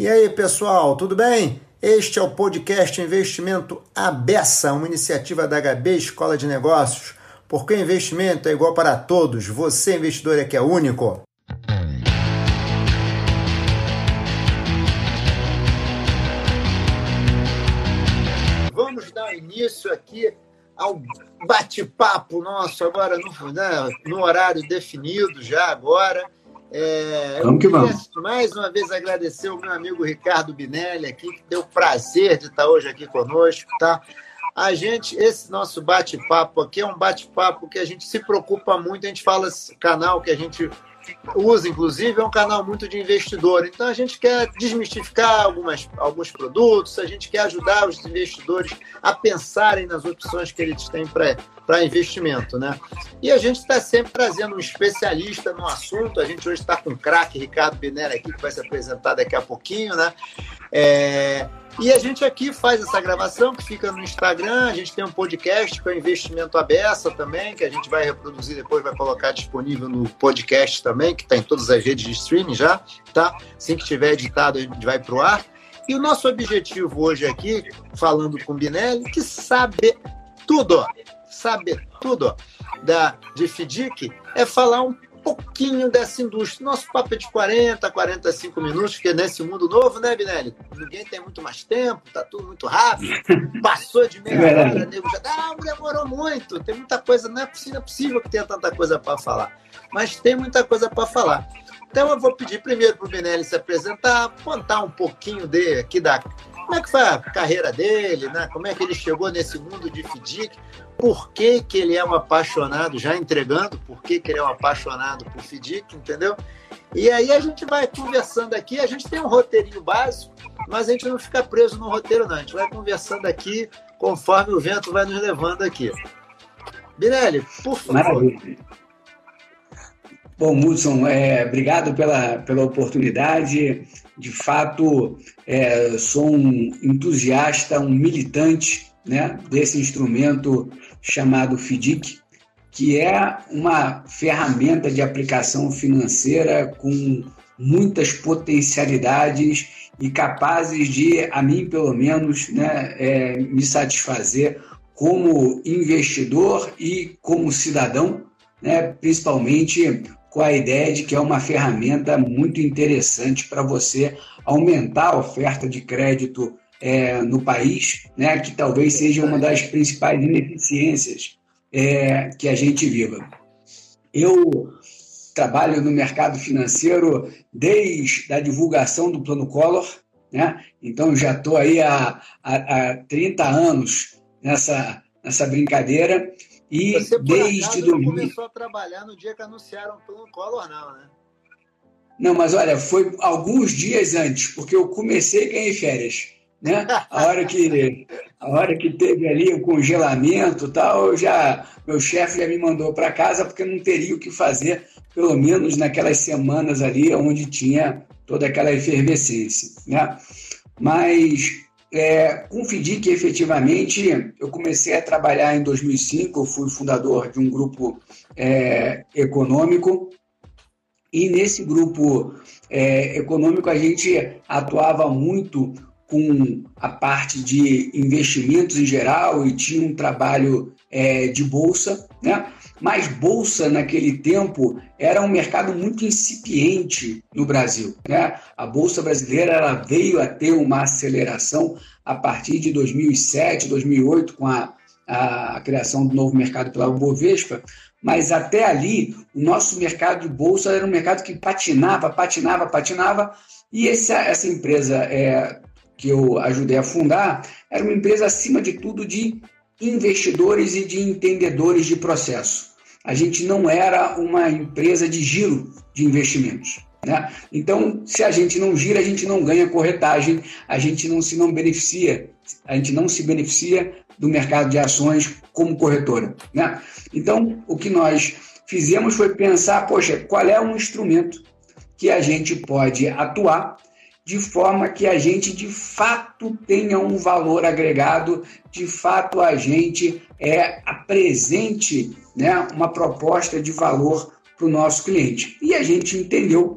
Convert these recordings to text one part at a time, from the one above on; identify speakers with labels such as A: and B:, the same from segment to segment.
A: E aí, pessoal, tudo bem? Este é o podcast Investimento Abessa, uma iniciativa da HB Escola de Negócios. Porque investimento é igual para todos, você investidor é que é único. Vamos dar início aqui ao bate-papo nosso agora no, né, no horário definido já agora. É, vamos que vamos. Mais uma vez agradecer o meu amigo Ricardo Binelli aqui, que deu o prazer de estar hoje aqui conosco, tá? A gente, esse nosso bate-papo aqui é um bate-papo que a gente se preocupa muito, a gente fala canal que a gente usa, inclusive, é um canal muito de investidor. Então, a gente quer desmistificar algumas, alguns produtos, a gente quer ajudar os investidores a pensarem nas opções que eles têm para investimento. Né? E a gente está sempre trazendo um especialista no assunto. A gente hoje está com o craque Ricardo Binera aqui, que vai se apresentar daqui a pouquinho. Né? É, e a gente aqui faz essa gravação que fica no Instagram. A gente tem um podcast que é o Investimento Abessa também, que a gente vai reproduzir depois, vai colocar disponível no podcast também, que está em todas as redes de streaming já, tá? Assim que estiver editado, a gente vai para o ar. E o nosso objetivo hoje aqui, falando com o Binelli, que sabe tudo, sabe tudo da, de FDIC, é falar um pouquinho dessa indústria. Nosso papo é de 40, 45 minutos, porque nesse mundo novo, né, Binelli? Ninguém tem muito mais tempo, tá tudo muito rápido. Passou de meia é hora, nego já. Não, demorou muito. Tem muita coisa, não é possível, não é possível que tenha tanta coisa para falar. Mas tem muita coisa para falar. Então eu vou pedir primeiro para o Binelli se apresentar, contar um pouquinho dele aqui da como é que foi a carreira dele, né? Como é que ele chegou nesse mundo de FDIC, por que, que ele é um apaixonado, já entregando, por que, que ele é um apaixonado por FDIC, entendeu? E aí a gente vai conversando aqui, a gente tem um roteirinho básico, mas a gente não fica preso no roteiro, não. A gente vai conversando aqui conforme o vento vai nos levando aqui. Binelli, por favor. Maravilha.
B: Bom, Hudson, é, obrigado pela, pela oportunidade. De fato, é, sou um entusiasta, um militante né, desse instrumento chamado FDIC, que é uma ferramenta de aplicação financeira com muitas potencialidades e capazes de, a mim pelo menos, né, é, me satisfazer como investidor e como cidadão, né, principalmente com a ideia de que é uma ferramenta muito interessante para você aumentar a oferta de crédito é, no país, né, que talvez seja uma das principais ineficiências é, que a gente viva. Eu trabalho no mercado financeiro desde a divulgação do Plano Collor, né? então já estou aí há, há, há 30 anos nessa, nessa brincadeira e Você, desde acaso, 2000...
A: não começou a trabalhar no dia que anunciaram o plano Collor, não, né?
B: Não, mas olha, foi alguns dias antes, porque eu comecei a ganhar férias. Né? A hora que a hora que teve ali o congelamento tal, já meu chefe já me mandou para casa porque não teria o que fazer, pelo menos naquelas semanas ali onde tinha toda aquela efervescência, né? Mas é, com o efetivamente, eu comecei a trabalhar em 2005, eu fui fundador de um grupo é, econômico, e nesse grupo é, econômico a gente atuava muito com a parte de investimentos em geral e tinha um trabalho é, de bolsa, né? Mas bolsa naquele tempo era um mercado muito incipiente no Brasil. Né? A bolsa brasileira ela veio a ter uma aceleração a partir de 2007, 2008 com a, a criação do novo mercado pela Bovespa, mas até ali o nosso mercado de bolsa era um mercado que patinava, patinava, patinava, e essa, essa empresa é, que eu ajudei a fundar era uma empresa acima de tudo de investidores e de entendedores de processo a gente não era uma empresa de giro de investimentos. Né? Então, se a gente não gira, a gente não ganha corretagem, a gente não se não beneficia, a gente não se beneficia do mercado de ações como corretora. Né? Então, o que nós fizemos foi pensar, poxa, qual é um instrumento que a gente pode atuar de forma que a gente de fato tenha um valor agregado, de fato a gente é, apresente né, uma proposta de valor para o nosso cliente. E a gente entendeu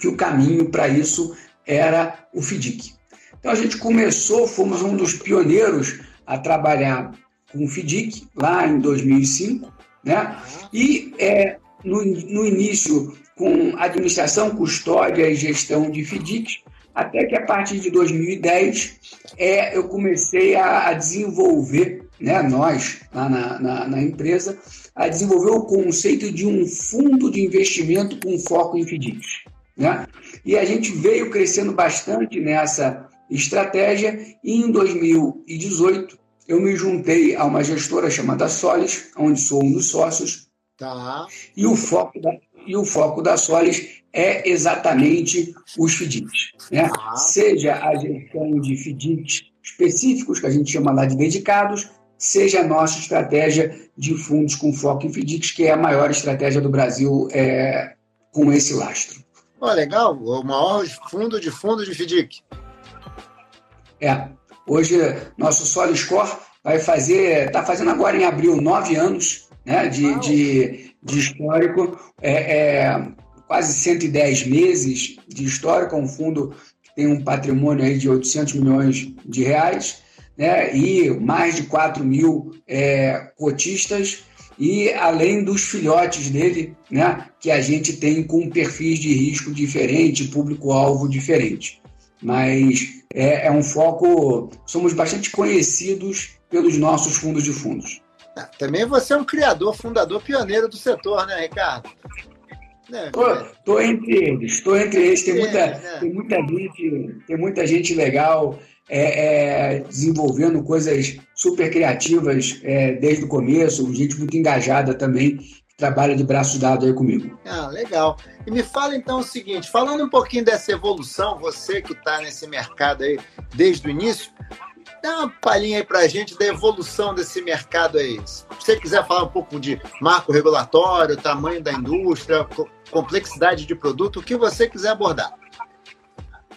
B: que o caminho para isso era o FDIC. Então a gente começou, fomos um dos pioneiros a trabalhar com o FDIC lá em 2005, né? E é, no, no início com administração, custódia e gestão de FDICs, até que a partir de 2010 é, eu comecei a, a desenvolver, né, nós lá na, na, na, empresa, a desenvolver o conceito de um fundo de investimento com foco em FDICs. Né? E a gente veio crescendo bastante nessa estratégia e em 2018 eu me juntei a uma gestora chamada Solis, onde sou um dos sócios. Tá. E o foco da, e o foco da Solis é exatamente os FDICs. Né? Tá. Seja a gestão de FDICs específicos, que a gente chama lá de dedicados, seja a nossa estratégia de fundos com foco em FDICs, que é a maior estratégia do Brasil é, com esse lastro.
A: Oh, legal, o maior fundo de fundo de FDIC.
B: É, hoje nosso Soliscore vai fazer, está fazendo agora em abril nove anos né, de, de, de, histórico, é, é, quase 110 meses de histórico, é um fundo que tem um patrimônio aí de 800 milhões de reais, né, e mais de 4 mil é, cotistas, e além dos filhotes dele, né, que a gente tem com perfis de risco diferente, público-alvo diferente. Mas é, é, um foco, somos bastante conhecidos pelos nossos fundos de fundos.
A: É, também você é um criador, fundador, pioneiro do setor, né, Ricardo?
B: Estou né, entre eles, estou entre eles. Tem muita, é, né? tem muita gente, tem muita gente legal é, é, desenvolvendo coisas super criativas é, desde o começo, gente muito engajada também que trabalha de braço dado aí comigo.
A: Ah, legal. E me fala então o seguinte, falando um pouquinho dessa evolução, você que está nesse mercado aí desde o início, Dá uma palhinha aí para a gente da evolução desse mercado aí. Se você quiser falar um pouco de marco regulatório, tamanho da indústria, complexidade de produto, o que você quiser abordar.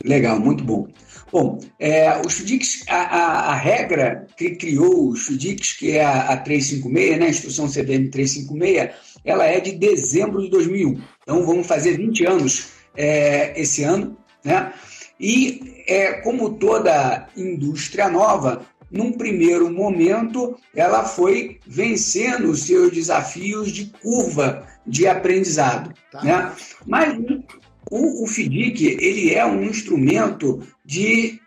B: Legal, muito bom. Bom, é, os FDICs, a, a, a, regra que criou os FDICs, que é a, a 356, né, a instrução CDM 356, ela é de dezembro de 2001. Então, vamos fazer 20 anos é, esse ano, né? E, é, como toda indústria nova, num primeiro momento, ela foi vencendo os seus desafios de curva de aprendizado. Tá. Né? Mas o, o FDIC ele é um instrumento de,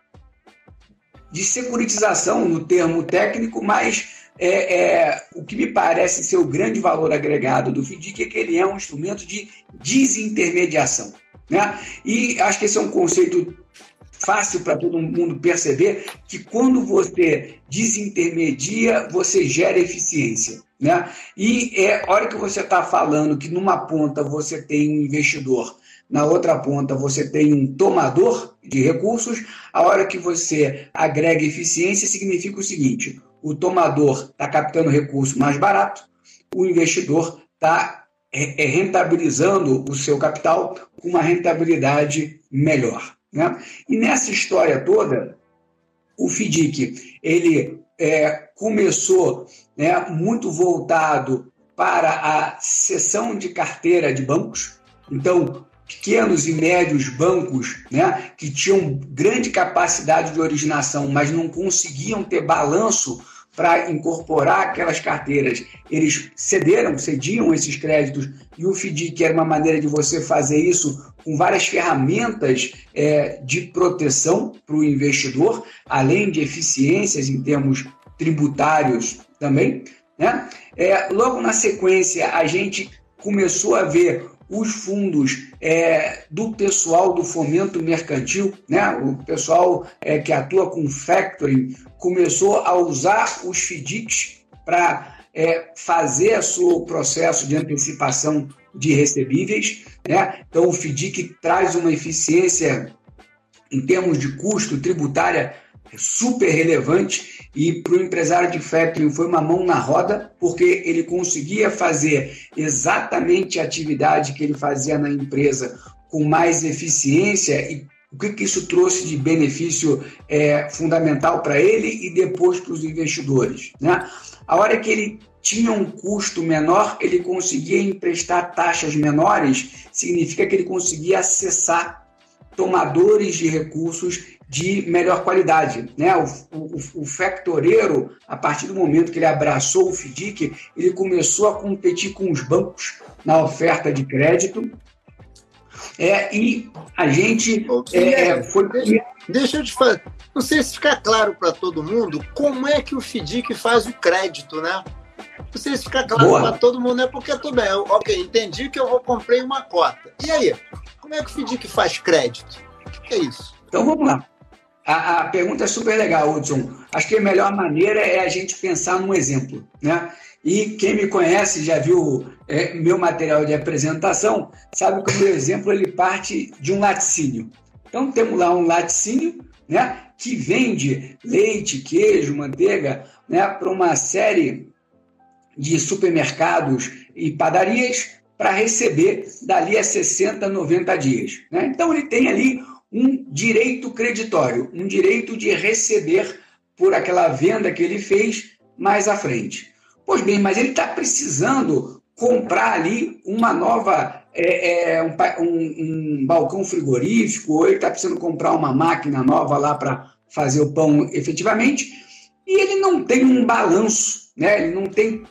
B: de securitização, no termo técnico, mas é, é, o que me parece ser o grande valor agregado do FDIC é que ele é um instrumento de desintermediação. Né? E acho que esse é um conceito fácil para todo mundo perceber que quando você desintermedia, você gera eficiência. Né? E é hora que você está falando que numa ponta você tem um investidor, na outra ponta você tem um tomador de recursos, a hora que você agrega eficiência significa o seguinte: o tomador está captando recurso mais barato, o investidor está é, é, rentabilizando o seu capital com uma rentabilidade melhor. Né? E nessa história toda, o FDIC ele é, começou né, muito voltado para a cessão de carteira de bancos. Então, pequenos e médios bancos né, que tinham grande capacidade de originação, mas não conseguiam ter balanço para incorporar aquelas carteiras. Eles cederam, cediam esses créditos e o FDIC era uma maneira de você fazer isso com várias ferramentas é, de proteção para o investidor, além de eficiências em termos tributários também. Né? É, logo na sequência, a gente começou a ver os fundos é, do pessoal do fomento mercantil, né? o pessoal é, que atua com factoring, começou a usar os FDICs para é, fazer o seu processo de antecipação de recebíveis. Né? Então, o FDIC traz uma eficiência em termos de custo tributária super relevante e para o empresário de factoring foi uma mão na roda, porque ele conseguia fazer exatamente a atividade que ele fazia na empresa com mais eficiência e o que, que isso trouxe de benefício é, fundamental para ele e depois para os investidores. Né? A hora que ele tinha um custo menor, ele conseguia emprestar taxas menores, significa que ele conseguia acessar tomadores de recursos de melhor qualidade. Né? O, o, o, factoreiro, a partir do momento que ele abraçou o FDIC, ele começou a competir com os bancos na oferta de crédito. É, e a gente é,
A: é, foi. Deixa eu te falar. Não sei se fica claro para todo mundo como é que o FDIC faz o crédito, né? Não sei se fica claro para todo mundo, é porque tudo bem. Eu, ok, entendi que eu vou comprei uma cota. E aí? Como é que o FDIC faz crédito? O que é isso?
B: Então vamos lá. A, a, pergunta é super legal, Hudson. Acho que a melhor maneira é a gente pensar num exemplo. Né? E quem me conhece, já viu é, meu material de apresentação, sabe que o meu exemplo ele parte de um laticínio. Então temos lá um laticínio né, que vende leite, queijo, manteiga né, para uma série de supermercados e padarias para receber dali a 60, 90 dias. Né? Então ele tem ali um direito creditório, um direito de receber por aquela venda que ele fez mais à frente. Pois bem, mas ele está precisando comprar ali uma nova, é, é, um, um, um, balcão frigorífico, ou ele está precisando comprar uma máquina nova lá para fazer o pão efetivamente, e ele não tem um balanço, né? ele não tem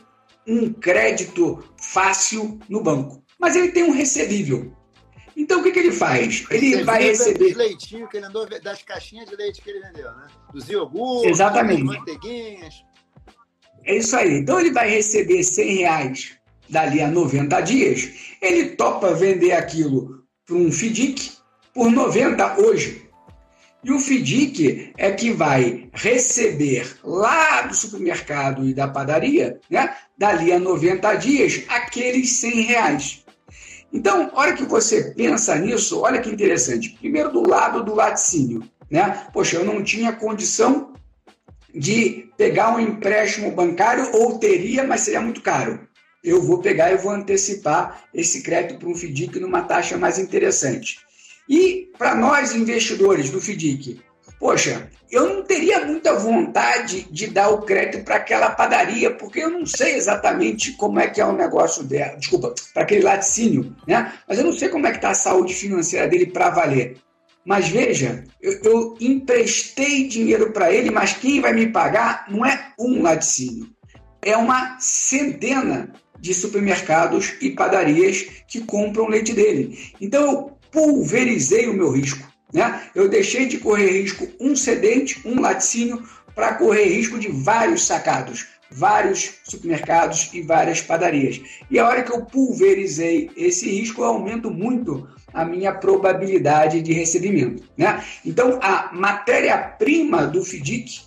B: um crédito fácil no banco, mas ele tem um recebível. Então o que, que ele faz? Ele Você vai receber.
A: Dos leitinhos que ele andou, das caixinhas de leite que ele vendeu, né? Dos iogurtes,
B: Exatamente.
A: das manteiguinhas.
B: É isso aí. Então ele vai receber 100 reais dali a 90 dias. Ele topa vender aquilo para um FDIC por 90 hoje. E o FDIC é que vai receber lá do supermercado e da padaria, né, dali a 90 dias, aqueles 100 reais. Então, hora que você pensa nisso, olha que interessante. Primeiro, do lado do laticínio. Né? Poxa, eu não tinha condição de pegar um empréstimo bancário, ou teria, mas seria muito caro. Eu vou pegar e vou antecipar esse crédito para um FDIC numa taxa mais interessante. E para nós investidores do FDIC, poxa, eu não teria muita vontade de dar o crédito para aquela padaria, porque eu não sei exatamente como é que é o negócio dela, desculpa, para aquele laticínio, né? Mas eu não sei como é que está a saúde financeira dele para valer. Mas veja, eu, eu emprestei dinheiro para ele, mas quem vai me pagar não é um laticínio, é uma centena de supermercados e padarias que compram leite dele. Então eu pulverizei o meu risco. Né? Eu deixei de correr risco um cedente, um laticínio, para correr risco de vários sacados, vários supermercados e várias padarias. E a hora que eu pulverizei esse risco, eu aumento muito a minha probabilidade de recebimento. Né? Então, a matéria-prima do FDIC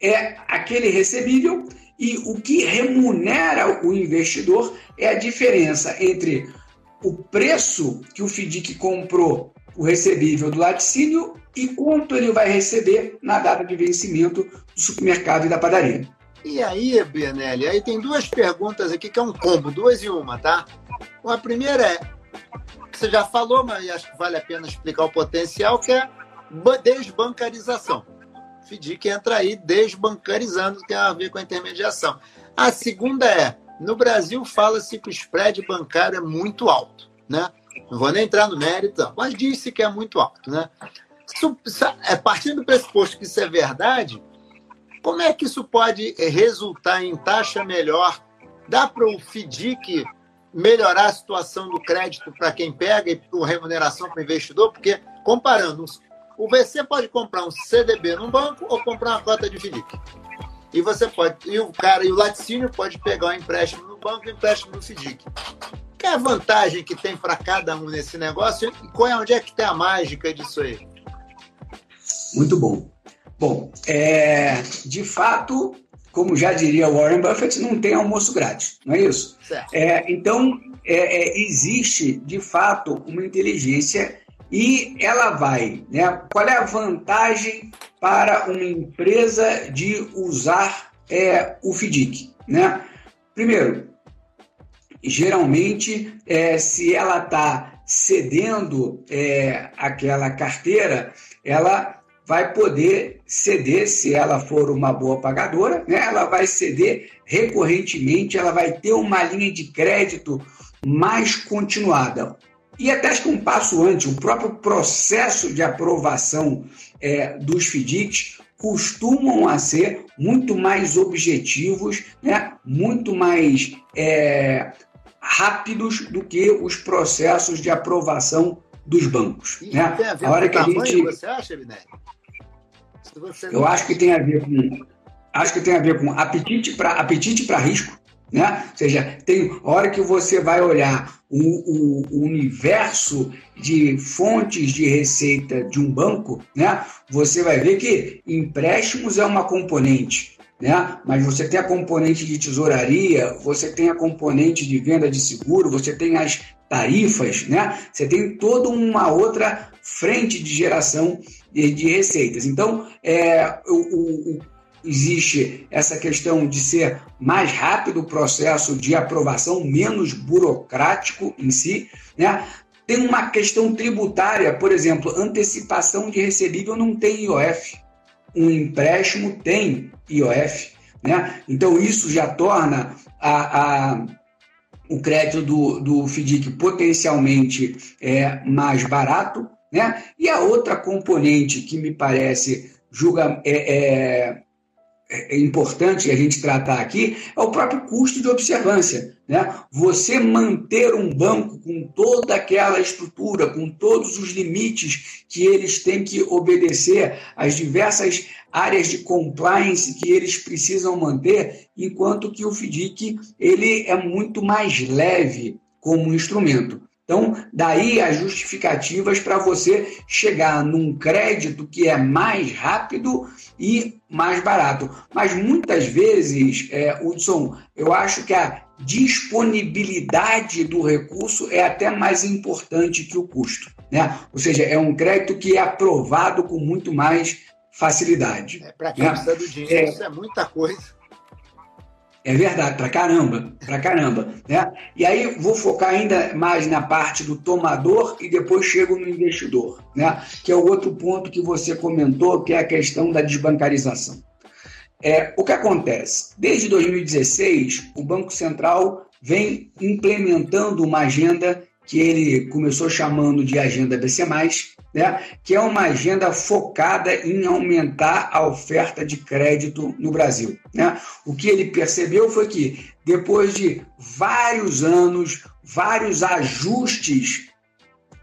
B: é aquele recebível e o que remunera o investidor é a diferença entre o preço que o FDIC comprou o recebível do laticínio e quanto ele vai receber na data de vencimento do supermercado e da padaria.
A: E aí, Benelli, aí tem duas perguntas aqui que é um combo, duas e uma, tá? A primeira é, você já falou, mas acho que vale a pena explicar o potencial, que é desbancarização. FDIC entra aí desbancarizando, que tem a ver com a intermediação. A segunda é, no Brasil fala-se que o spread bancário é muito alto, né? Não vou nem entrar no mérito, mas disse que é muito alto, né? É partindo do pressuposto que isso é verdade, como é que isso pode resultar em taxa melhor? Dá para o FDIC melhorar a situação do crédito para quem pega e por remuneração para o investidor? Porque, comparando, o VC pode comprar um CDB num banco ou comprar uma cota de FDIC. E você pode, e o cara, e o laticínio pode pegar um empréstimo no banco e um empréstimo no FDIC. Qual é a vantagem que tem para cada um nesse negócio e qual é onde é que tem a mágica disso aí?
B: Muito bom. Bom, é, de fato, como já diria Warren Buffett, não tem almoço grátis, não é isso? É, então, é, é, existe, de fato, uma inteligência e ela vai. Né? Qual é a vantagem para uma empresa de usar é, o FDIC? Né? Primeiro, geralmente, é, se ela está cedendo é, aquela carteira, ela vai poder ceder, se ela for uma boa pagadora, né? ela vai ceder recorrentemente, ela vai ter uma linha de crédito mais continuada. E até acho que um passo antes, o próprio processo de aprovação é, dos FDICs costumam a ser muito mais objetivos, né? muito mais é, rápidos do que os processos de aprovação dos bancos.
A: Né? Tem a, ver a hora com que a gente, você acha, Linete?
B: Eu acho que tem a ver com acho que tem a ver com apetite para apetite para risco, né? Ou seja, tem hora que você vai olhar o, o, o, universo de fontes de receita de um banco, né? Você vai ver que empréstimos é uma componente, né? Mas você tem a componente de tesouraria, você tem a componente de venda de seguro, você tem as tarifas, né? Você tem toda uma outra frente de geração de, de receitas. Então, é, o, o, existe essa questão de ser mais rápido o processo de aprovação, menos burocrático em si, né? Tem uma questão tributária, por exemplo, antecipação de recebível não tem IOF. Um empréstimo tem IOF, né? Então isso já torna a, a o crédito do, do FDIC potencialmente é, mais barato, né? E a outra componente que me parece julga, é, é é, é importante a gente tratar aqui é o próprio custo de observância. Né? Você manter um banco com toda aquela estrutura, com todos os limites que eles têm que obedecer, as diversas áreas de compliance que eles precisam manter, enquanto que o FDIC ele é muito mais leve como instrumento. Então, daí as justificativas para você chegar num crédito que é mais rápido e mais barato. Mas muitas vezes, é, Hudson, eu acho que a disponibilidade do recurso é até mais importante que o custo. Né? Ou seja, é um crédito que é aprovado com muito mais facilidade.
A: É, para quem né? precisa do dinheiro, é, isso é muita coisa.
B: É verdade, pra caramba, pra caramba. Né? E aí vou focar ainda mais na parte do tomador e depois chego no investidor, né? que é o outro ponto que você comentou, que é a questão da desbancarização. É, o que acontece? Desde 2016, o Banco Central vem implementando uma agenda que ele começou chamando de Agenda BC, né, que é uma agenda focada em aumentar a oferta de crédito no Brasil. Né? O que ele percebeu foi que, depois de vários anos, vários ajustes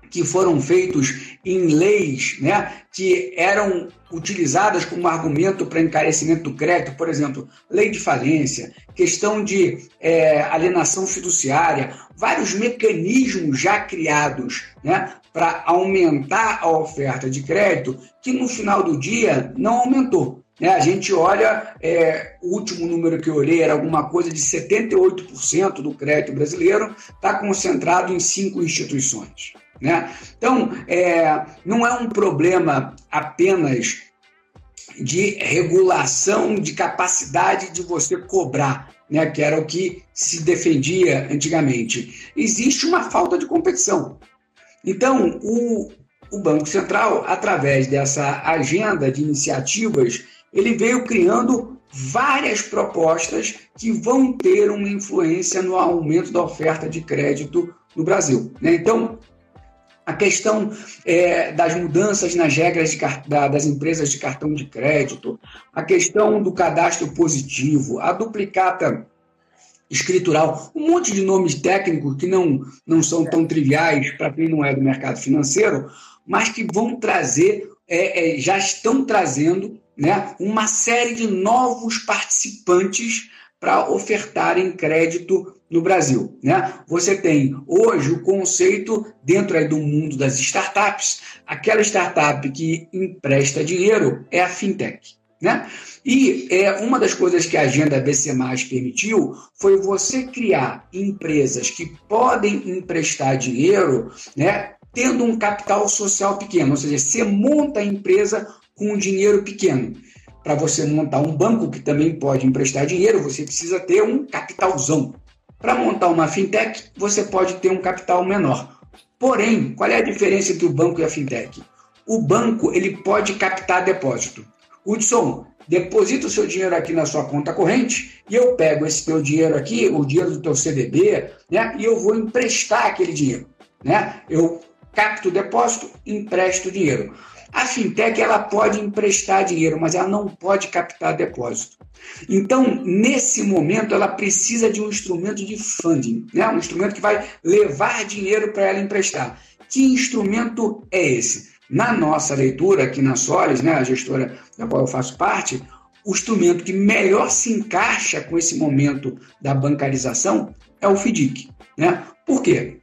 B: que foram feitos em leis né, que eram utilizadas como argumento para encarecimento do crédito, por exemplo, lei de falência, questão de é, alienação fiduciária, vários mecanismos já criados né, para aumentar a oferta de crédito, que no final do dia não aumentou. Né? A gente olha, é, o último número que eu olhei era alguma coisa de 78% do crédito brasileiro está concentrado em cinco instituições. Né? Então, é, não é um problema apenas de regulação de capacidade de você cobrar, né, que era o que se defendia antigamente. Existe uma falta de competição. Então, o, o Banco Central, através dessa agenda de iniciativas, ele veio criando várias propostas que vão ter uma influência no aumento da oferta de crédito no Brasil. Né? Então, a questão é, das mudanças nas regras de, da, das empresas de cartão de crédito, a questão do cadastro positivo, a duplicata escritural, um monte de nomes técnicos que não, não são tão triviais para quem não é do mercado financeiro, mas que vão trazer, é, é, já estão trazendo né, uma série de novos participantes para ofertarem crédito no Brasil. Né? Você tem hoje o conceito, dentro do mundo das startups, aquela startup que empresta dinheiro é a fintech. Né? E é, uma das coisas que a agenda BC permitiu foi você criar empresas que podem emprestar dinheiro né, tendo um capital social pequeno, ou seja, você monta a empresa com um dinheiro pequeno. Para você montar um banco que também pode emprestar dinheiro, você precisa ter um capitalzão. Para montar uma fintech, você pode ter um capital menor. Porém, qual é a diferença entre o banco e a fintech? O banco ele pode captar depósito. Hudson, deposita o seu dinheiro aqui na sua conta corrente e eu pego esse teu dinheiro aqui, o dinheiro do teu CDB, né, e eu vou emprestar aquele dinheiro. Né? Eu capto o depósito, empresto dinheiro. A fintech ela pode emprestar dinheiro, mas ela não pode captar depósito. Então, nesse momento, ela precisa de um instrumento de funding, né? um instrumento que vai levar dinheiro para ela emprestar. Que instrumento é esse? Na nossa leitura aqui na Solis, né, a gestora da qual eu faço parte, o instrumento que melhor se encaixa com esse momento da bancarização é o FDIC. Né? Por quê?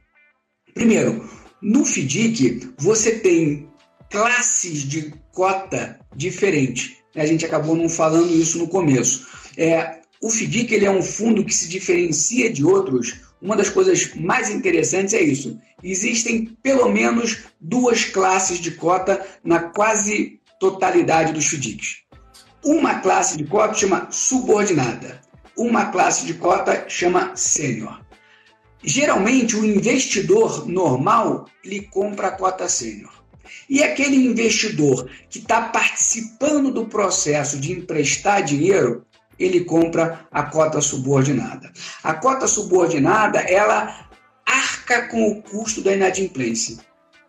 B: Primeiro, no FDIC você tem classes de cota diferentes. A gente acabou não falando isso no começo. É, o FDIC ele é um fundo que se diferencia de outros. Uma das coisas mais interessantes é isso. Existem pelo menos duas classes de cota na quase totalidade dos FDICs. Uma classe de cota chama subordinada, uma classe de cota chama sênior. Geralmente, o investidor normal ele compra a cota sênior. E aquele investidor que está participando do processo de emprestar dinheiro, ele compra a cota subordinada. A cota subordinada, ela arca com o custo da inadimplência.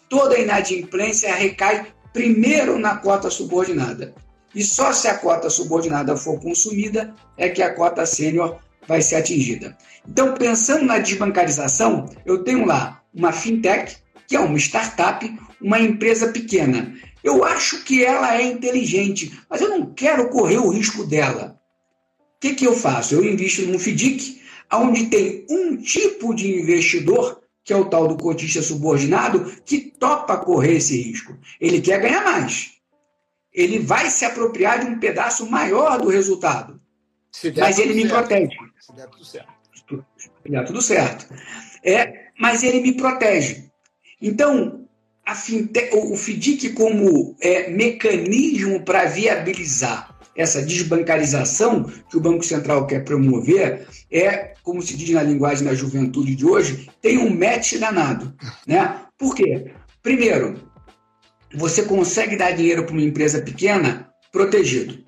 B: Toda inadimplência recai primeiro na cota subordinada. E só se a cota subordinada for consumida é que a cota sênior vai ser atingida. Então, pensando na desbancarização, eu tenho lá uma fintech, que é uma startup, uma empresa pequena. Eu acho que ela é inteligente, mas eu não quero correr o risco dela. O que, que eu faço? Eu invisto num FDIC, onde tem um tipo de investidor, que é o tal do cotista subordinado, que topa correr esse risco. Ele quer ganhar mais. Ele vai se apropriar de um pedaço maior do resultado. Mas ele me certo. protege. Se der tudo certo. Se der tudo certo. É, mas ele me protege. Então, a o FDIC como é, mecanismo para viabilizar essa desbancarização que o Banco Central quer promover é, como se diz na linguagem da juventude de hoje, tem um match danado. Né? Por quê? Primeiro, você consegue dar dinheiro para uma empresa pequena protegido.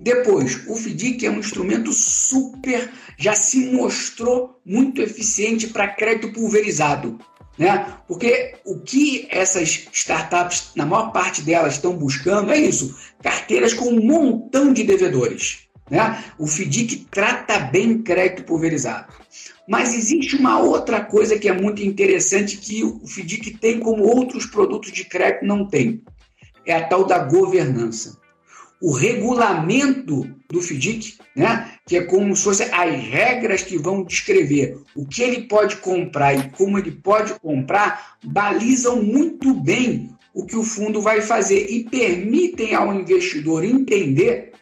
B: Depois, o FDIC é um instrumento super, já se mostrou muito eficiente para crédito pulverizado. Né? Porque o que essas startups, na maior parte delas, estão buscando é isso: carteiras com um montão de devedores. Né? O FDIC trata bem crédito pulverizado. Mas existe uma outra coisa que é muito interessante que o FDIC tem como outros produtos de crédito não tem. É a tal da governança o regulamento do FDIC, né, que é como se fossem as regras que vão descrever o que ele pode comprar e como ele pode comprar, balizam muito bem o que o fundo vai fazer e permitem ao investidor entender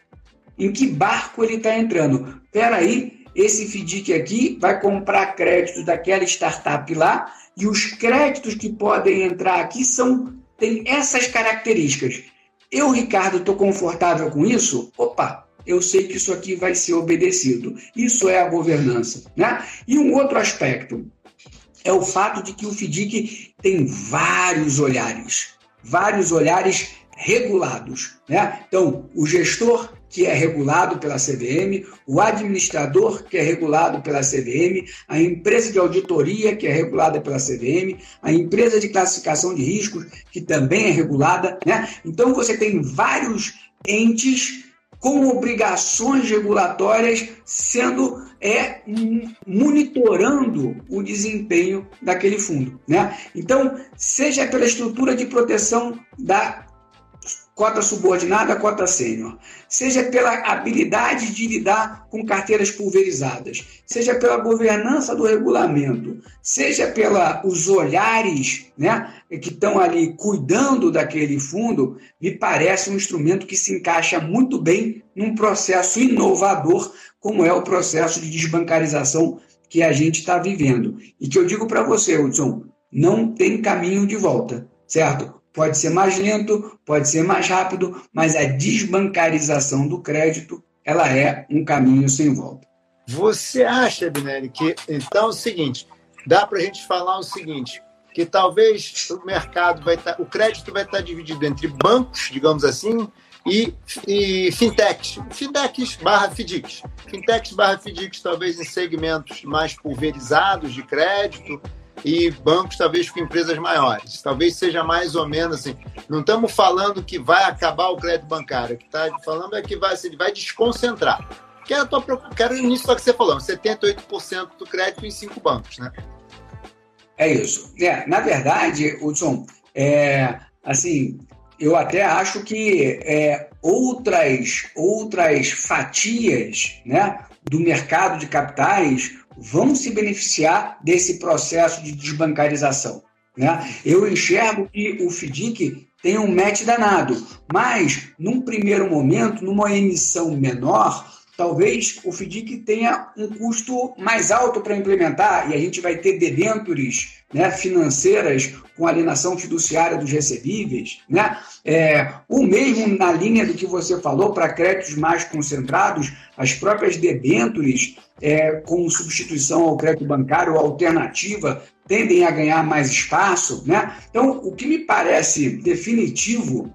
B: em que barco ele está entrando. Espera aí, esse FDIC aqui vai comprar créditos daquela startup lá e os créditos que podem entrar aqui são têm essas características. Eu, Ricardo, estou confortável com isso? Opa, eu sei que isso aqui vai ser obedecido. Isso é a governança. Né? E um outro aspecto é o fato de que o FDIC tem vários olhares, vários olhares regulados. Né? Então, o gestor que é regulado pela CVM, o administrador, que é regulado pela CVM, a empresa de auditoria, que é regulada pela CVM, a empresa de classificação de riscos, que também é regulada. Né? Então, você tem vários entes com obrigações regulatórias sendo é monitorando o desempenho daquele fundo, né? Então, seja pela estrutura de proteção da cota subordinada, cota sênior, seja pela habilidade de lidar com carteiras pulverizadas, seja pela governança do regulamento, seja pelos olhares né, que estão ali cuidando daquele fundo, me parece um instrumento que se encaixa muito bem num processo inovador, como é o processo de desbancarização que a gente está vivendo. E que eu digo para você, Hudson, não tem caminho de volta, certo? Pode ser mais lento, pode ser mais rápido, mas a desbancarização do crédito ela é um caminho sem volta.
A: Você acha, Binelli, que então é o seguinte, dá para a gente falar o seguinte, que talvez o mercado vai estar, tá, o crédito vai estar tá dividido entre bancos, digamos assim, e, e fintechs, fintechs barra FDICs. Fintechs barra FDICs talvez em segmentos mais pulverizados de crédito, e bancos talvez com empresas maiores. Talvez seja mais ou menos assim. Não estamos falando que vai acabar o crédito bancário. O que está falando é que vai, ele vai desconcentrar. Que era, tua, que era o início do que você falou, 78% do crédito em cinco bancos, né?
B: É isso. É, na verdade, Hudson, é, assim, eu até acho que é, outras, outras fatias né, do mercado de capitais vão se beneficiar desse processo de desbancarização. Né? Eu enxergo que o FDIC tem um match danado, mas num primeiro momento, numa emissão menor, talvez o FDIC tenha um custo mais alto para implementar e a gente vai ter debêntures né, financeiras com alienação fiduciária dos recebíveis, né? É, o mesmo na linha do que você falou para créditos mais concentrados, as próprias debêntures é, com substituição ao crédito bancário alternativa tendem a ganhar mais espaço, né? Então, o que me parece definitivo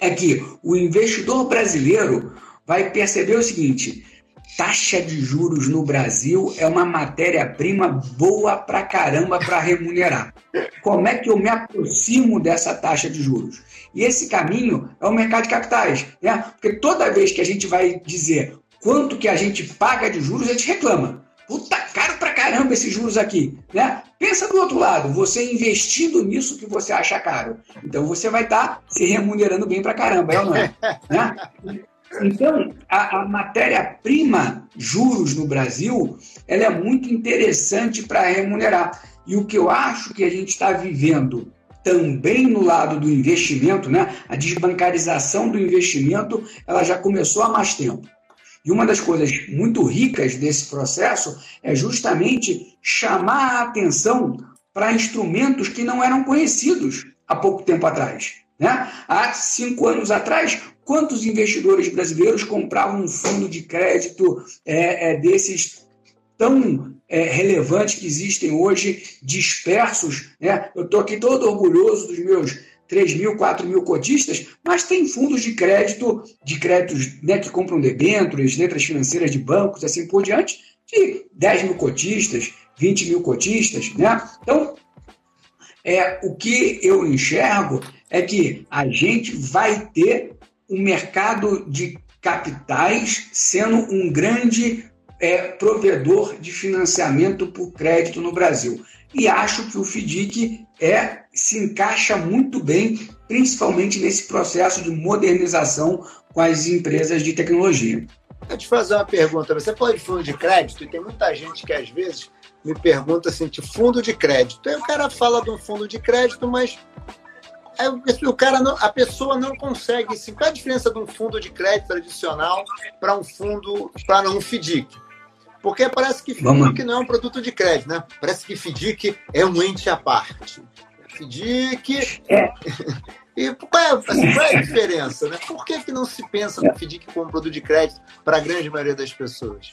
B: é que o investidor brasileiro vai perceber o seguinte: taxa de juros no Brasil é uma matéria-prima boa pra caramba para remunerar. Como é que eu me aproximo dessa taxa de juros? E esse caminho é o mercado de capitais, né? Porque toda vez que a gente vai dizer quanto que a gente paga de juros, a gente reclama. Puta, caro pra caramba esses juros aqui, né? Pensa do outro lado, você investindo nisso que você acha caro. Então você vai estar tá se remunerando bem pra caramba, é ou não é? né? Então, a, a matéria-prima juros no Brasil, ela é muito interessante para remunerar. E o que eu acho que a gente está vivendo também no lado do investimento, né? A desbancarização do investimento, ela já começou há mais tempo. E uma das coisas muito ricas desse processo é justamente chamar a atenção para instrumentos que não eram conhecidos há pouco tempo atrás. Né? Há cinco anos atrás, quantos investidores brasileiros compravam um fundo de crédito é, é, desses tão é, relevantes que existem hoje, dispersos? Né? Eu estou aqui todo orgulhoso dos meus 3 mil, 4 mil cotistas, mas tem fundos de crédito, de créditos né, que compram debêntures, letras financeiras de bancos, assim por diante, de 10 mil cotistas, 20 mil cotistas. Né? Então, é, o que eu enxergo é que a gente vai ter um mercado de capitais sendo um grande é, provedor de financiamento por crédito no Brasil. E acho que o FDIC é, se encaixa muito bem, principalmente nesse processo de modernização com as empresas de tecnologia.
A: Vou te fazer uma pergunta. Você falou de fundo de crédito e tem muita gente que às vezes me pergunta assim, de fundo de crédito. Aí o cara fala de um fundo de crédito, mas o cara não, a pessoa não consegue. Assim, qual é a diferença de um fundo de crédito tradicional para um fundo, para um FDIC? Porque parece que FDIC não é um produto de crédito, né? Parece que FDIC é um ente à parte. FDIC. É. E qual é, assim, qual é, a diferença? Né? Por que, que não se pensa no FDIC como produto de crédito para a grande maioria das pessoas?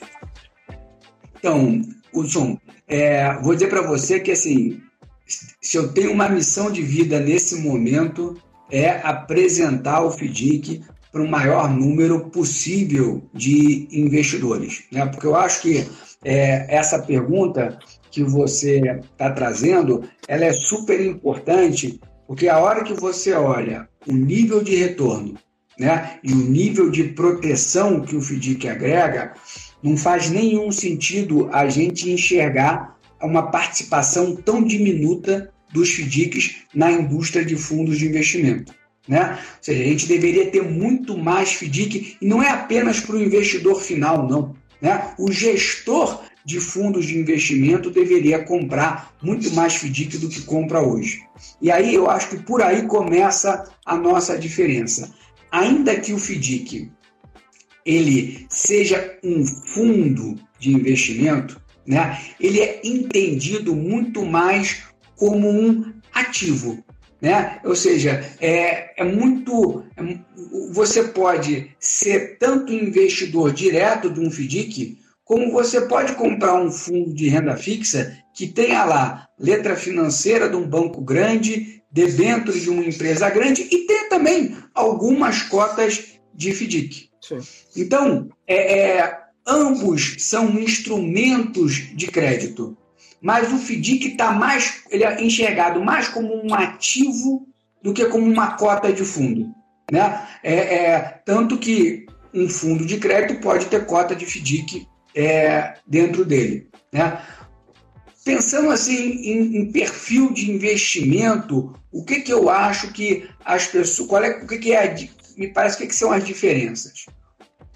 B: Então, Hudson, é, vou dizer para você que assim, se eu tenho uma missão de vida nesse momento, é apresentar o FDIC para o maior número possível de investidores. Né? Porque eu acho que é, essa pergunta que você está trazendo, ela é super importante, porque a hora que você olha o nível de retorno né, e o nível de proteção que o FDIC agrega, não faz nenhum sentido a gente enxergar uma participação tão diminuta dos FDICs na indústria de fundos de investimento. Né? Ou seja, a gente deveria ter muito mais FDIC, e não é apenas para o investidor final, não. Né? O gestor de fundos de investimento deveria comprar muito mais FDIC do que compra hoje. E aí eu acho que por aí começa a nossa diferença. Ainda que o FDIC ele seja um fundo de investimento, né? ele é entendido muito mais como um ativo. Né? Ou seja, é, é muito. É, você pode ser tanto investidor direto de um FDIC, como você pode comprar um fundo de renda fixa que tenha lá letra financeira de um banco grande, debêntures de uma empresa grande e ter também algumas cotas de FDIC. Sim. Então, é, é, ambos são instrumentos de crédito, mas o FDIC está mais, ele é enxergado mais como um ativo do que como uma cota de fundo. Né? É, é, tanto que um fundo de crédito pode ter cota de FDIC é, dentro dele. Né? Pensando assim em, em, perfil de investimento, o que, que eu acho que as pessoas. Qual é, o que, que é. Me parece que, que são as diferenças.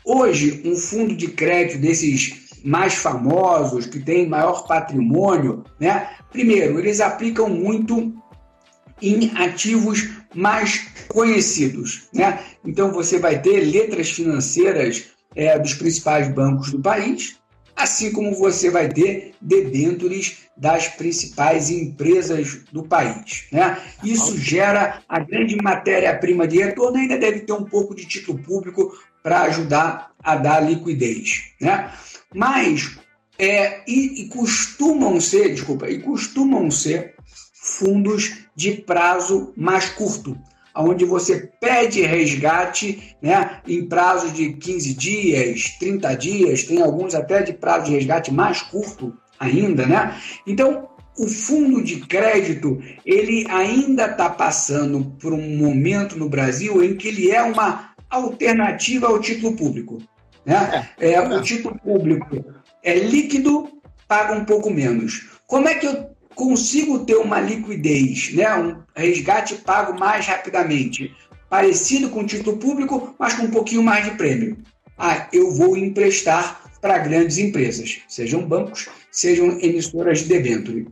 B: Hoje, um fundo de crédito desses mais famosos, que têm maior patrimônio, né? Primeiro, eles aplicam muito em ativos mais conhecidos. Né? Então, você vai ter letras financeiras é, dos principais bancos do país, assim como você vai ter debêntures das principais empresas do país. Né? Isso gera a grande matéria-prima de retorno e ainda deve ter um pouco de título público para ajudar a dar liquidez. Né? Mas, é, e, e costumam ser, desculpa, e costumam ser fundos de prazo mais curto, onde você pede resgate né, em prazo de 15 dias, 30 dias, tem alguns até de prazo de resgate mais curto ainda, né? Então, o fundo de crédito, ele ainda está passando por um momento no Brasil em que ele é uma alternativa ao título público. Né? É, é, o título público é líquido, paga um pouco menos. Como é que eu consigo ter uma liquidez, né, um resgate pago mais rapidamente, parecido com o título público, mas com um pouquinho mais de prêmio. Ah, eu vou emprestar para grandes empresas, sejam bancos, sejam emissoras de debênture.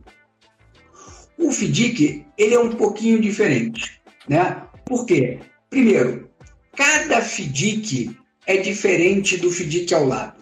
B: O FDIC, ele é um pouquinho diferente, né? Por quê? Primeiro, cada FDIC é diferente do FDIC ao lado,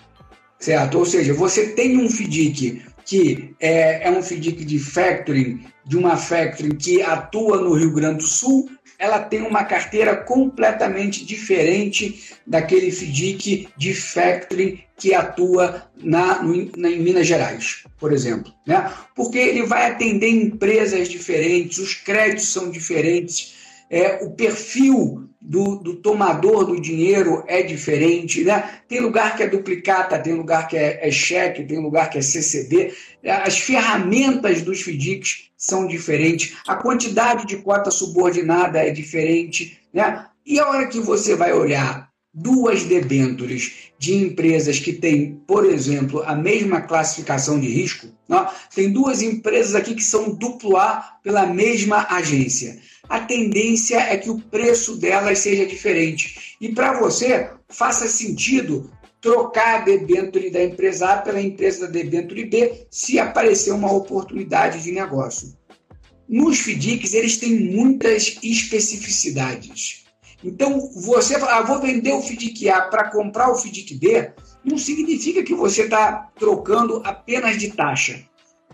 B: certo? Ou seja, você tem um FDIC que é, é um FDIC de factoring, de uma factoring que atua no Rio Grande do Sul, ela tem uma carteira completamente diferente daquele FDIC de factoring que atua na, na, em Minas Gerais, por exemplo. Né? Porque ele vai atender empresas diferentes, os créditos são diferentes, é, o perfil do, do, tomador do dinheiro é diferente, né? Tem lugar que é duplicata, tem lugar que é, é cheque, tem lugar que é CCD. As ferramentas dos FDICs são diferentes, a quantidade de cota subordinada é diferente, né? E a hora que você vai olhar duas debêntures de empresas que têm, por exemplo, a mesma classificação de risco, né? tem duas empresas aqui que são duplo A pela mesma agência a tendência é que o preço delas seja diferente. E para você, faça sentido trocar a debênture da empresa A pela empresa da debênture B se aparecer uma oportunidade de negócio. Nos FDICs, eles têm muitas especificidades. Então, você ah, vou vender o FDIC A para comprar o FDIC B, não significa que você está trocando apenas de taxa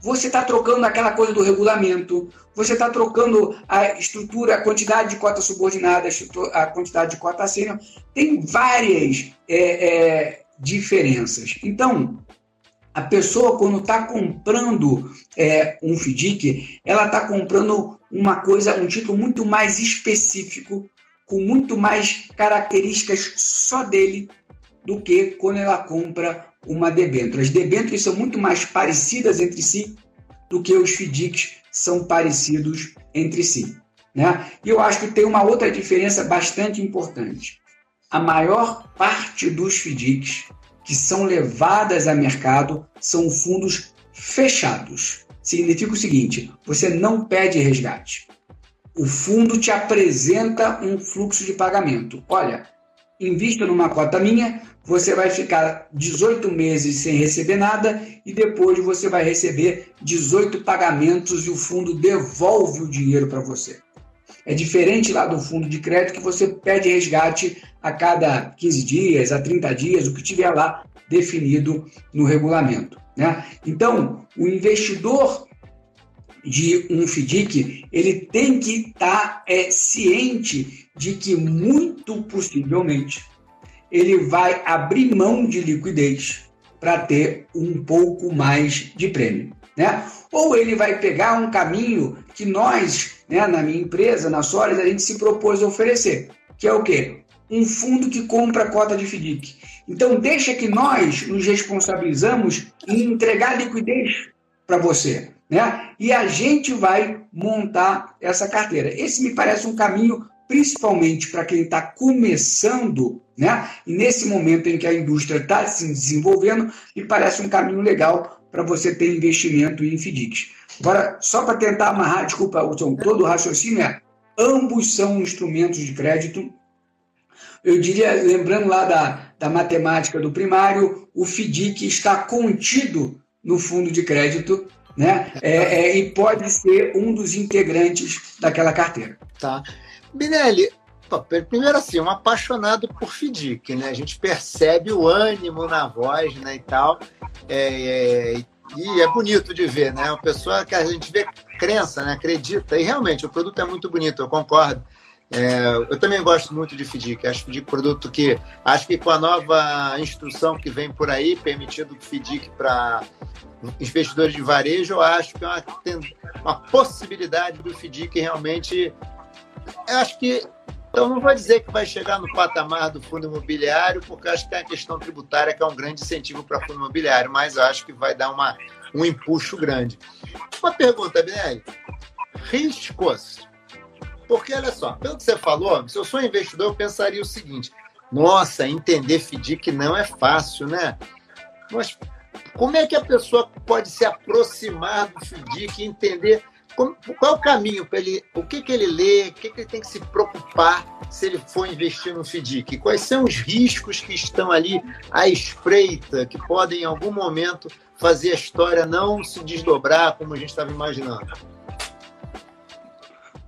B: você está trocando aquela coisa do regulamento, você está trocando a estrutura, a quantidade de cota subordinada, a quantidade de cota sênior. Tem várias é, é, diferenças. Então, a pessoa, quando está comprando é, um FDIC, ela está comprando uma coisa, um título muito mais específico, com muito mais características só dele, do que quando ela compra uma debênture. As debêntures são muito mais parecidas entre si do que os FDICs são parecidos entre si. Né? E eu acho que tem uma outra diferença bastante importante. A maior parte dos FDICs que são levadas a mercado são fundos fechados. Significa o seguinte: você não pede resgate. O fundo te apresenta um fluxo de pagamento. Olha, invista numa cota minha, você vai ficar 18 meses sem receber nada e depois você vai receber 18 pagamentos e o fundo devolve o dinheiro para você. É diferente lá do fundo de crédito que você pede resgate a cada 15 dias, a 30 dias, o que tiver lá definido no regulamento. Né? Então, o investidor de um FDIC, ele tem que estar tá, é, ciente de que muito possivelmente ele vai abrir mão de liquidez para ter um pouco mais de prêmio. Né? Ou ele vai pegar um caminho que nós, né, na minha empresa, na Solis, a gente se propôs a oferecer, que é o quê? Um fundo que compra cota de FDIC. Então, deixa que nós nos responsabilizamos em entregar liquidez para você. Né? E a gente vai montar essa carteira. Esse me parece um caminho principalmente para quem está começando, né? E nesse momento em que a indústria está se desenvolvendo, me parece um caminho legal para você ter investimento em FDICs. Agora, só para tentar amarrar, desculpa, Hudson, todo o raciocínio é ambos são instrumentos de crédito. Eu diria, lembrando lá da, da matemática do primário, o FDIC está contido no fundo de crédito, né? É, é, e pode ser um dos integrantes daquela carteira.
A: Tá. Binelli, primeiro assim, um apaixonado por FDIC, né? A gente percebe o ânimo na voz, né, e tal. É, é, e é bonito de ver, né? Uma pessoa que a gente vê crença, né? Acredita. E realmente, o produto é muito bonito, eu concordo. É, eu também gosto muito de FDIC. Acho FDIC produto que acho que com a nova instrução que vem por aí, permitindo FDIC para investidores de varejo, eu acho que é uma, uma possibilidade do FDIC realmente eu acho que então não vou dizer que vai chegar no patamar do fundo imobiliário, porque acho que tem a questão tributária que é um grande incentivo para fundo imobiliário, mas acho que vai dar uma, um empuxo grande. Uma pergunta, Binelli. Riscos. Porque, olha só, pelo que você falou, se eu sou investidor, eu pensaria o seguinte: nossa, entender FDIC não é fácil, né? Mas como é que a pessoa pode se aproximar do FDIC e entender qual é o caminho para ele? O que, que ele lê? O que, que ele tem que se preocupar se ele for investir no FDIC? Quais são os riscos que estão ali à espreita, que podem em algum momento fazer a história não se desdobrar como a gente estava imaginando?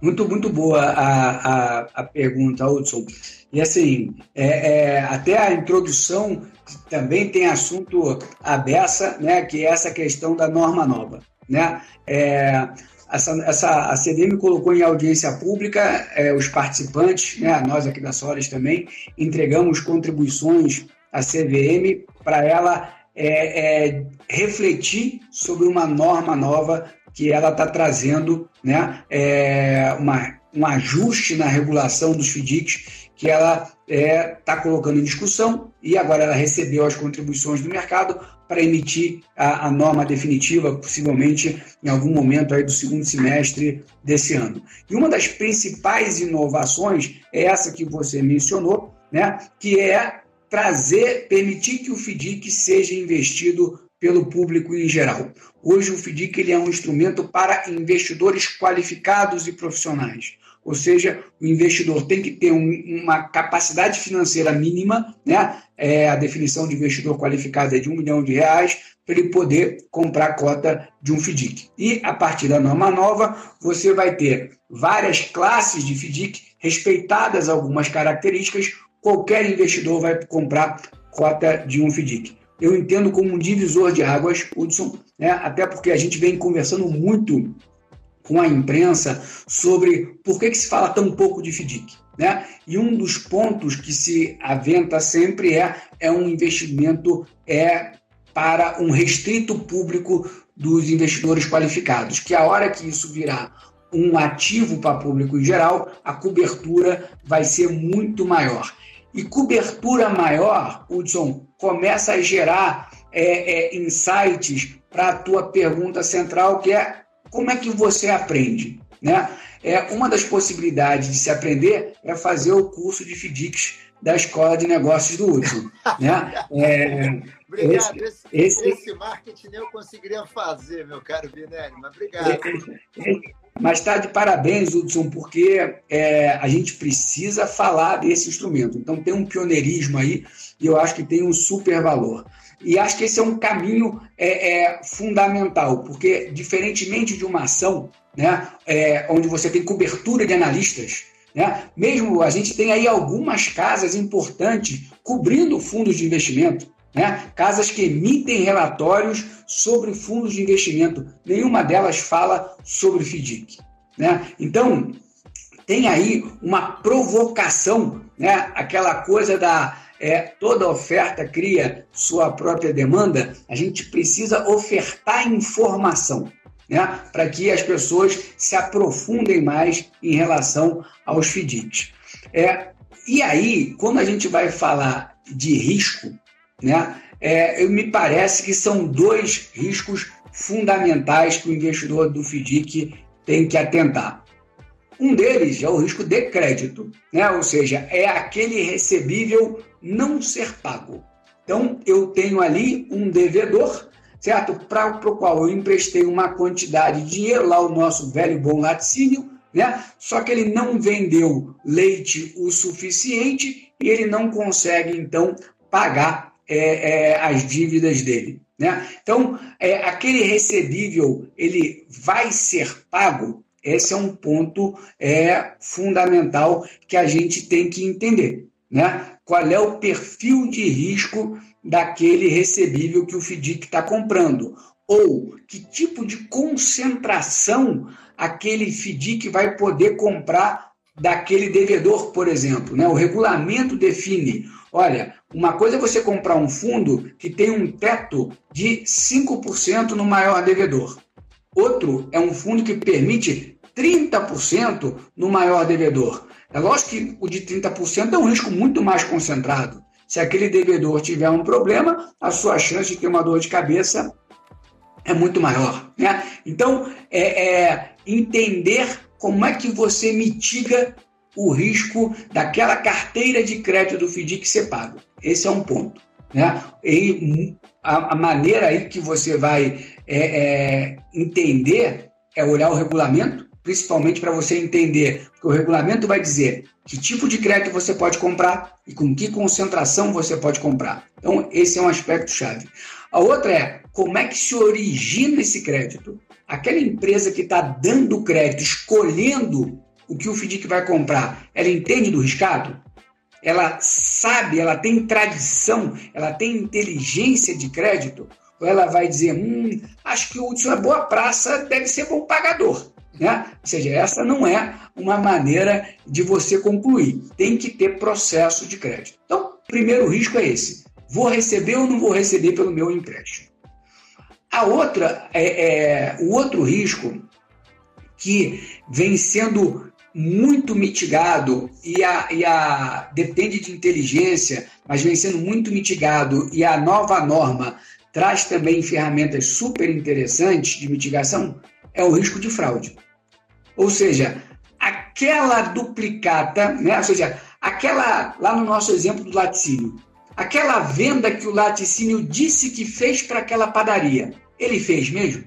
B: Muito, muito boa a, a, a pergunta, Hudson. E assim, é, é, até a introdução também tem assunto aberta, né, que é essa questão da norma nova. Né? É, essa, essa, a CDM colocou em audiência pública é, os participantes, né, nós aqui da Solis também, entregamos contribuições à CVM para ela é, é, refletir sobre uma norma nova que ela está trazendo, né, é, uma, um ajuste na regulação dos FDICs que ela está é, tá colocando em discussão e agora ela recebeu as contribuições do mercado para emitir a, a, norma definitiva, possivelmente em algum momento aí do segundo semestre desse ano. E uma das principais inovações é essa que você mencionou, né, que é trazer, permitir que o FDIC seja investido pelo público em geral. Hoje o FDIC ele é um instrumento para investidores qualificados e profissionais. Ou seja, o investidor tem que ter um, uma capacidade financeira mínima, né? É, a definição de investidor qualificado é de um milhão de reais, para ele poder comprar cota de um FDIC. E a partir da norma nova, você vai ter várias classes de FDIC, respeitadas algumas características, qualquer investidor vai comprar cota de um FDIC. Eu entendo como um divisor de águas, Hudson, né? até porque a gente vem conversando muito com a imprensa sobre por que, que se fala tão pouco de FDIC. Né? E um dos pontos que se aventa sempre é, é um investimento é para um restrito público dos investidores qualificados, que a hora que isso virar um ativo para público em geral, a cobertura vai ser muito maior. E cobertura maior, Hudson, começa a gerar é, é, insights para a tua pergunta central, que é como é que você aprende? Né? É, uma das possibilidades de se aprender é fazer o curso de FDICs da Escola de Negócios do Hudson. né?
A: É, obrigado. Esse, esse, esse, marketing eu conseguiria fazer, meu caro Vinelli, mas obrigado. É, é,
B: mas está de parabéns, Hudson, porque é, a gente precisa falar desse instrumento. Então tem um pioneirismo aí e eu acho que tem um super valor. E acho que esse é um caminho é, é fundamental, porque diferentemente de uma ação, né, é, onde você tem cobertura de analistas, né, mesmo a gente tem aí algumas casas importantes cobrindo fundos de investimento, né, casas que emitem relatórios sobre fundos de investimento. Nenhuma delas fala sobre FDIC. Né? Então, tem aí uma provocação, né, aquela coisa da é, toda oferta cria sua própria demanda, a gente precisa ofertar informação. Né, para que as pessoas se aprofundem mais em relação aos FDICs. É, e aí, quando a gente vai falar de risco, né, é, me parece que são dois riscos fundamentais que o investidor do FDIC tem que atentar. Um deles é o risco de crédito, né? ou seja, é aquele recebível não ser pago. Então, eu tenho ali um devedor, certo? Para o qual eu emprestei uma quantidade de dinheiro, lá o nosso velho bom laticínio, né? Só que ele não vendeu leite o suficiente e ele não consegue, então, pagar é, é, as dívidas dele. Né? Então, é, aquele recebível ele vai ser pago. Esse é um ponto é, fundamental que a gente tem que entender. Né? Qual é o perfil de risco daquele recebível que o FDIC está comprando? Ou que tipo de concentração aquele FDIC vai poder comprar daquele devedor, por exemplo. Né? O regulamento define: olha, uma coisa é você comprar um fundo que tem um teto de 5% no maior devedor. Outro é um fundo que permite 30% no maior devedor. É lógico que o de 30% é um risco muito mais concentrado. Se aquele devedor tiver um problema, a sua chance de ter uma dor de cabeça é muito maior. Né? Então, é, é entender como é que você mitiga o risco daquela carteira de crédito do FDIC ser pago. Esse é um ponto. Né? E a, a maneira aí que você vai é, é, entender é olhar o regulamento, principalmente para você entender, porque o regulamento vai dizer que tipo de crédito você pode comprar e com que concentração você pode comprar. Então, esse é um aspecto chave. A outra é como é que se origina esse crédito. Aquela empresa que está dando crédito, escolhendo o que o FDIC vai comprar, ela entende do riscado? Ela sabe, ela tem tradição, ela tem inteligência de crédito? Ou ela vai dizer, hum, acho que o Hudson é boa praça, deve ser bom pagador. Né? Ou seja, essa não é uma maneira de você concluir. Tem que ter processo de crédito. Então, o primeiro risco é esse. Vou receber ou não vou receber pelo meu empréstimo? A outra, é, é, o outro risco que vem sendo muito mitigado e a, e a depende de inteligência, mas vem sendo muito mitigado e a nova norma traz também ferramentas super interessantes de mitigação, é o risco de fraude. Ou seja, aquela duplicata, né? ou seja, aquela, lá no nosso exemplo do laticínio, aquela venda que o laticínio disse que fez para aquela padaria, ele fez mesmo?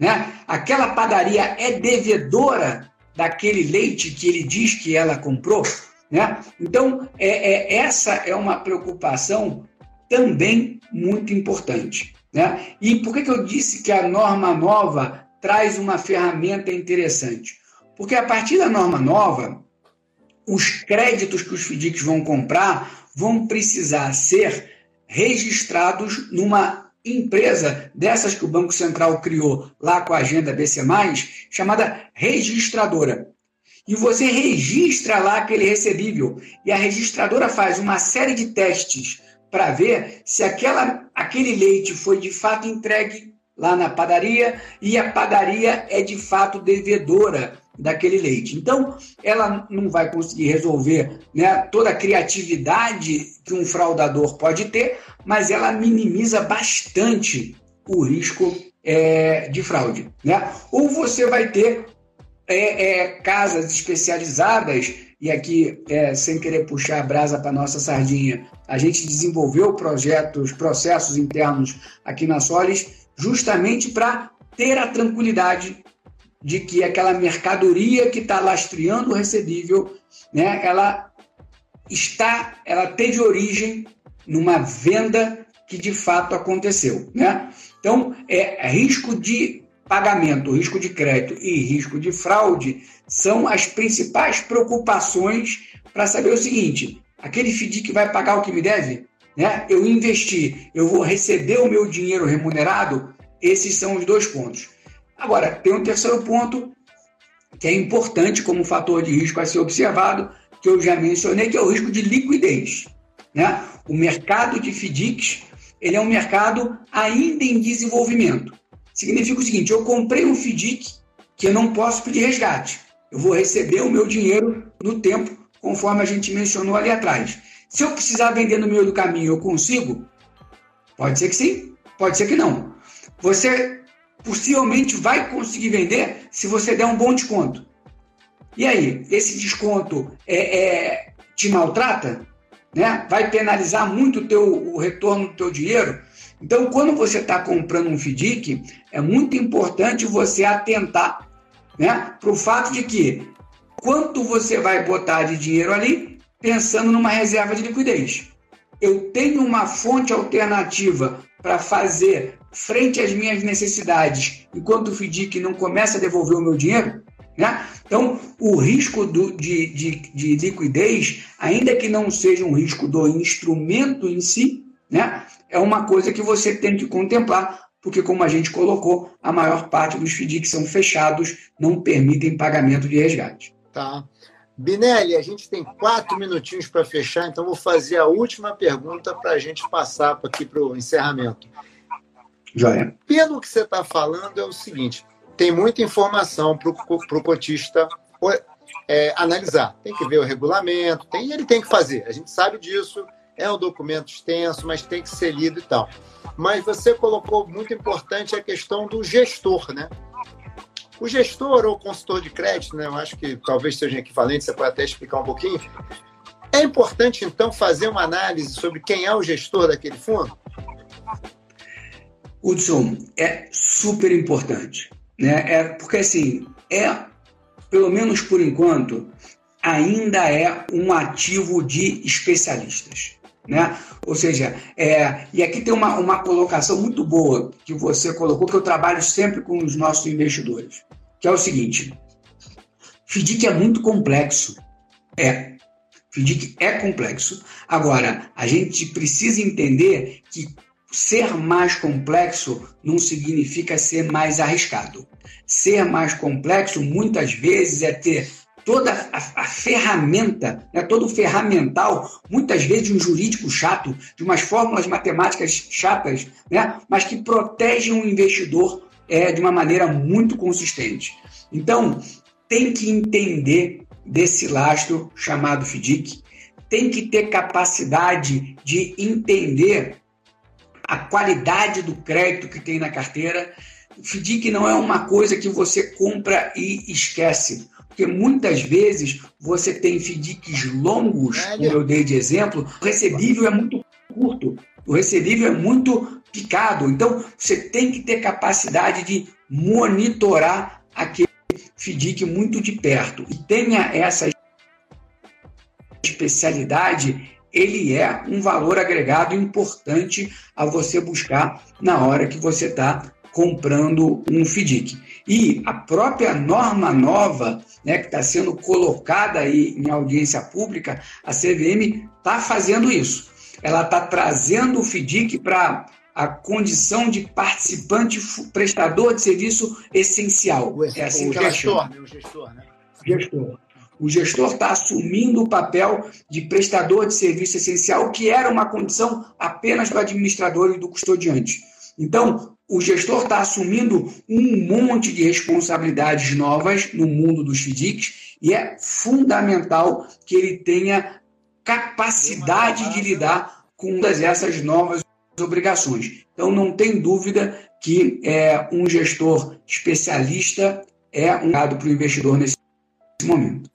B: Né? Aquela padaria é devedora daquele leite que ele diz que ela comprou? Né? Então, é, é, essa é uma preocupação também muito importante. Né? E por que, que eu disse que a norma nova traz uma ferramenta interessante? Porque a partir da norma nova, os créditos que os FDICs vão comprar vão precisar ser registrados numa empresa dessas que o Banco Central criou lá com a agenda BC, chamada registradora. E você registra lá aquele recebível. E a registradora faz uma série de testes para ver se aquela, aquele leite foi de fato entregue lá na padaria e a padaria é de fato devedora daquele leite. Então, ela não vai conseguir resolver né, toda a criatividade que um fraudador pode ter, mas ela minimiza bastante o risco é, de fraude. Né? Ou você vai ter é, é, casas especializadas, e aqui, é, sem querer puxar a brasa para nossa sardinha, a gente desenvolveu projetos, processos internos aqui na Solis, justamente para ter a tranquilidade de que aquela mercadoria que está lastreando o recebível, né, ela está, ela teve origem numa venda que de fato aconteceu, né? Então, é risco de pagamento, risco de crédito e risco de fraude são as principais preocupações para saber o seguinte: aquele FDIC vai pagar o que me deve? Né? Eu investi, eu vou receber o meu dinheiro remunerado? Esses são os dois pontos. Agora, tem um terceiro ponto que é importante como fator de risco a ser observado, que eu já mencionei, que é o risco de liquidez. Né? O mercado de FDICs ele é um mercado ainda em desenvolvimento. Significa o seguinte: eu comprei um FDIC que eu não posso pedir resgate. Eu vou receber o meu dinheiro no tempo, conforme a gente mencionou ali atrás. Se eu precisar vender no meio do caminho, eu consigo? Pode ser que sim, pode ser que não. você possivelmente vai conseguir vender se você der um bom desconto. E aí, esse desconto é, é te maltrata? Né? Vai penalizar muito o, teu, o retorno do teu dinheiro? Então, quando você está comprando um FDIC, é muito importante você atentar né, para o fato de que quanto você vai botar de dinheiro ali pensando numa reserva de liquidez. Eu tenho uma fonte alternativa para fazer frente às minhas necessidades enquanto o FDIC não começa a devolver o meu dinheiro? Né? Então, o risco do, de, de, de liquidez, ainda que não seja um risco do instrumento em si, né, é uma coisa que você tem que contemplar, porque, como a gente colocou, a maior parte dos FDICs são fechados, não permitem pagamento de resgate.
A: Tá. Binelli, a gente tem quatro minutinhos para fechar, então vou fazer a última pergunta para a gente passar aqui para o encerramento.
B: Joia.
A: Pelo que você está falando, é o seguinte: tem muita informação para o cotista é, analisar. Tem que ver o regulamento, tem, ele tem que fazer. A gente sabe disso, é um documento extenso, mas tem que ser lido e tal. Mas você colocou muito importante a questão do gestor, né? O gestor ou consultor de crédito, né? Eu acho que talvez seja equivalente, você pode até explicar um pouquinho. É importante, então, fazer uma análise sobre quem é o gestor daquele fundo?
B: Hudson, é super importante. Né? É, porque, assim, é, pelo menos por enquanto, ainda é um ativo de especialistas. Né? Ou seja, é, e aqui tem uma, uma colocação muito boa que você colocou, que eu trabalho sempre com os nossos investidores, que é o seguinte: FDIC é muito complexo. É. FDIC é complexo. Agora, a gente precisa entender que ser mais complexo não significa ser mais arriscado. Ser mais complexo, muitas vezes, é ter toda a, ferramenta, né, todo o ferramental, muitas vezes de um jurídico chato, de umas fórmulas matemáticas chatas, né, mas que protegem o investidor é, de uma maneira muito consistente. Então, tem que entender desse lastro chamado FDIC, tem que ter capacidade de entender a qualidade do crédito que tem na carteira. FDIC não é uma coisa que você compra e esquece. Porque muitas vezes você tem FDICs longos, como eu dei de exemplo, o recebível é muito curto, o recebível é muito picado. Então, você tem que ter capacidade de monitorar aquele FDIC muito de perto. E tenha essa especialidade, ele é um valor agregado importante a você buscar na hora que você está comprando um FDIC. E a própria norma nova, né, que está sendo colocada aí em audiência pública, a CVM está fazendo isso. Ela está trazendo o FDIC para a condição de participante prestador de serviço essencial.
A: O, é assim o que gestor, né? o gestor, né?
B: Gestor. O gestor está assumindo o papel de prestador de serviço essencial, que era uma condição apenas do administrador e do custodiante. Então, o gestor está assumindo um monte de responsabilidades novas no mundo dos FDICs e é fundamental que ele tenha capacidade de lidar com todas essas novas obrigações. Então, não tem dúvida que é, um gestor especialista é um dado para o investidor nesse momento.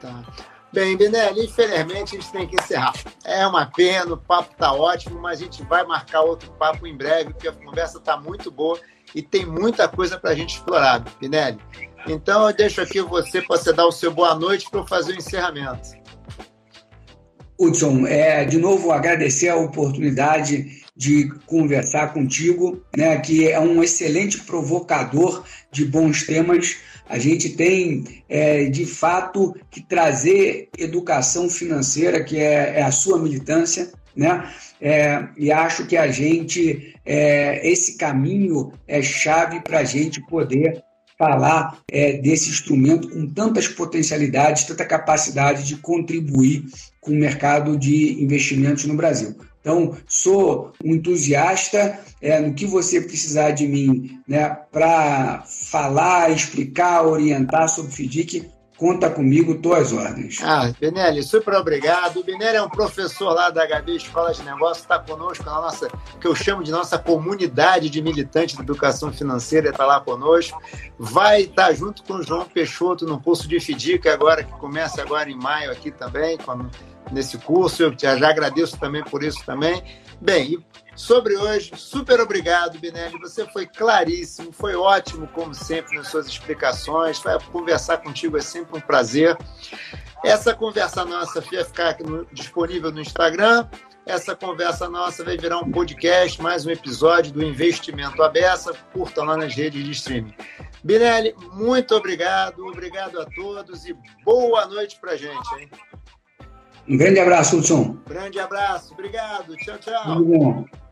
A: Tá. Bem, Binelli, infelizmente a gente tem que encerrar. É uma pena, o papo está ótimo, mas a gente vai marcar outro papo em breve, porque a conversa está muito boa e tem muita coisa para a gente explorar, Binelli. Então eu deixo aqui você para você dar o seu boa noite para eu fazer o encerramento.
B: Hudson, é, de novo agradecer a oportunidade de conversar contigo, né, que é um excelente provocador de bons temas a gente tem, é, de fato, que trazer educação financeira, que é, é a sua militância, né? É, e acho que a gente, é, esse caminho é chave para a gente poder falar é, desse instrumento com tantas potencialidades, tanta capacidade de contribuir com o mercado de investimentos no Brasil. Então, sou um entusiasta é, no que você precisar de mim né, para falar, explicar, orientar sobre FDIC, conta comigo, tô às ordens.
A: Ah, Benelli, super obrigado. O Benelli é um professor lá da HB Escola de Negócios, está conosco na nossa, que eu chamo de nossa comunidade de militantes de educação financeira, está lá conosco. Vai estar tá junto com o João Peixoto no curso de FDIC agora, que começa agora em maio aqui também, nesse curso. Eu já, agradeço também por isso também. Bem, sobre hoje. Super obrigado, Binelli. Você foi claríssimo, foi ótimo, como sempre, nas suas explicações. Vai conversar contigo é sempre um prazer. Essa conversa nossa vai ficar no, disponível no Instagram. Essa conversa nossa vai virar um podcast, mais um episódio do Investimento Abessa. Curtam lá nas redes de streaming. Binelli, muito obrigado, obrigado a todos e boa noite para gente. Hein?
B: Um grande abraço, Hudson.
A: Grande abraço, obrigado. Tchau, tchau.